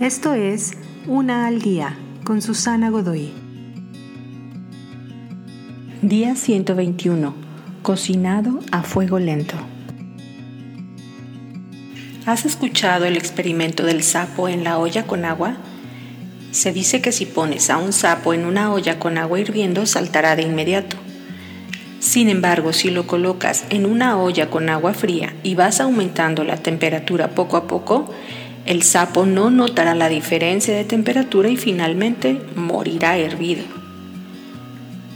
Esto es Una al Día con Susana Godoy. Día 121. Cocinado a fuego lento. ¿Has escuchado el experimento del sapo en la olla con agua? Se dice que si pones a un sapo en una olla con agua hirviendo saltará de inmediato. Sin embargo, si lo colocas en una olla con agua fría y vas aumentando la temperatura poco a poco, el sapo no notará la diferencia de temperatura y finalmente morirá hervido.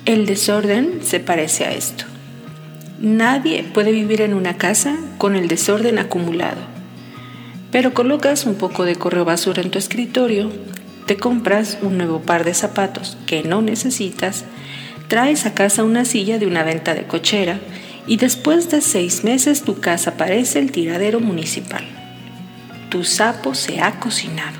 El desorden se parece a esto. Nadie puede vivir en una casa con el desorden acumulado. Pero colocas un poco de correo basura en tu escritorio, te compras un nuevo par de zapatos que no necesitas, traes a casa una silla de una venta de cochera y después de seis meses tu casa parece el tiradero municipal tu sapo se ha cocinado.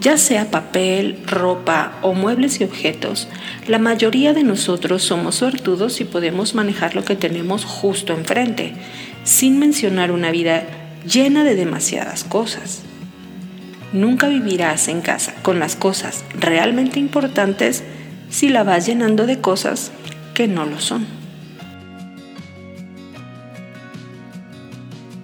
Ya sea papel, ropa o muebles y objetos, la mayoría de nosotros somos suertudos y podemos manejar lo que tenemos justo enfrente, sin mencionar una vida llena de demasiadas cosas. Nunca vivirás en casa con las cosas realmente importantes si la vas llenando de cosas que no lo son.